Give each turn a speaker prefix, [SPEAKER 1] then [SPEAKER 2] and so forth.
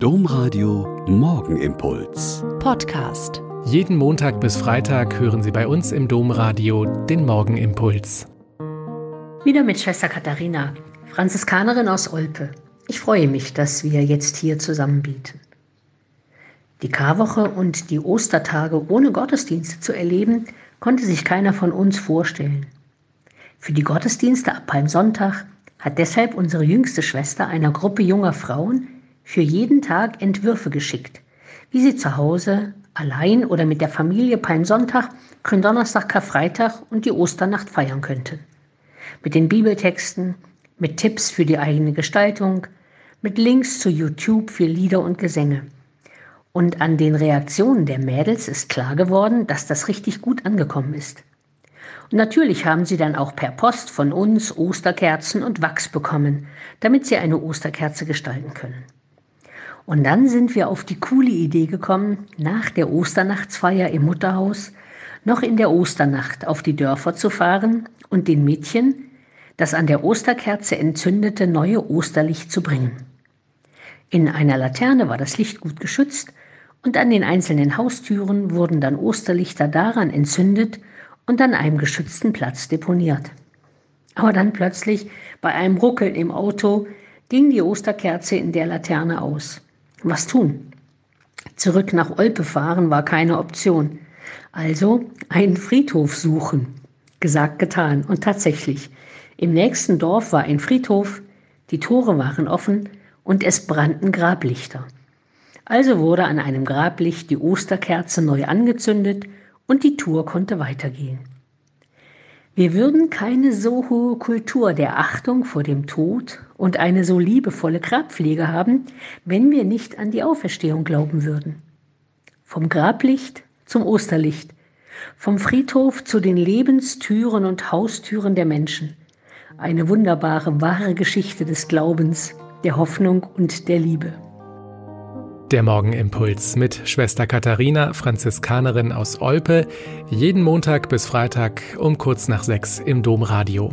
[SPEAKER 1] Domradio Morgenimpuls.
[SPEAKER 2] Podcast.
[SPEAKER 3] Jeden Montag bis Freitag hören Sie bei uns im Domradio den Morgenimpuls.
[SPEAKER 4] Wieder mit Schwester Katharina, Franziskanerin aus Olpe. Ich freue mich, dass wir jetzt hier zusammen bieten. Die Karwoche und die Ostertage ohne Gottesdienste zu erleben, konnte sich keiner von uns vorstellen. Für die Gottesdienste ab Palmsonntag hat deshalb unsere jüngste Schwester einer Gruppe junger Frauen für jeden Tag Entwürfe geschickt, wie sie zu Hause, allein oder mit der Familie Palmsonntag, Gründonnerstag, Karfreitag und die Osternacht feiern könnten. Mit den Bibeltexten, mit Tipps für die eigene Gestaltung, mit Links zu YouTube für Lieder und Gesänge. Und an den Reaktionen der Mädels ist klar geworden, dass das richtig gut angekommen ist. Und natürlich haben sie dann auch per Post von uns Osterkerzen und Wachs bekommen, damit sie eine Osterkerze gestalten können. Und dann sind wir auf die coole Idee gekommen, nach der Osternachtsfeier im Mutterhaus noch in der Osternacht auf die Dörfer zu fahren und den Mädchen das an der Osterkerze entzündete neue Osterlicht zu bringen. In einer Laterne war das Licht gut geschützt und an den einzelnen Haustüren wurden dann Osterlichter daran entzündet und an einem geschützten Platz deponiert. Aber dann plötzlich bei einem Ruckeln im Auto ging die Osterkerze in der Laterne aus. Was tun? Zurück nach Olpe fahren war keine Option. Also einen Friedhof suchen. Gesagt, getan. Und tatsächlich, im nächsten Dorf war ein Friedhof, die Tore waren offen und es brannten Grablichter. Also wurde an einem Grablicht die Osterkerze neu angezündet und die Tour konnte weitergehen. Wir würden keine so hohe Kultur der Achtung vor dem Tod und eine so liebevolle Grabpflege haben, wenn wir nicht an die Auferstehung glauben würden. Vom Grablicht zum Osterlicht, vom Friedhof zu den Lebenstüren und Haustüren der Menschen. Eine wunderbare, wahre Geschichte des Glaubens, der Hoffnung und der Liebe.
[SPEAKER 3] Der Morgenimpuls mit Schwester Katharina, Franziskanerin aus Olpe, jeden Montag bis Freitag um kurz nach sechs im Domradio.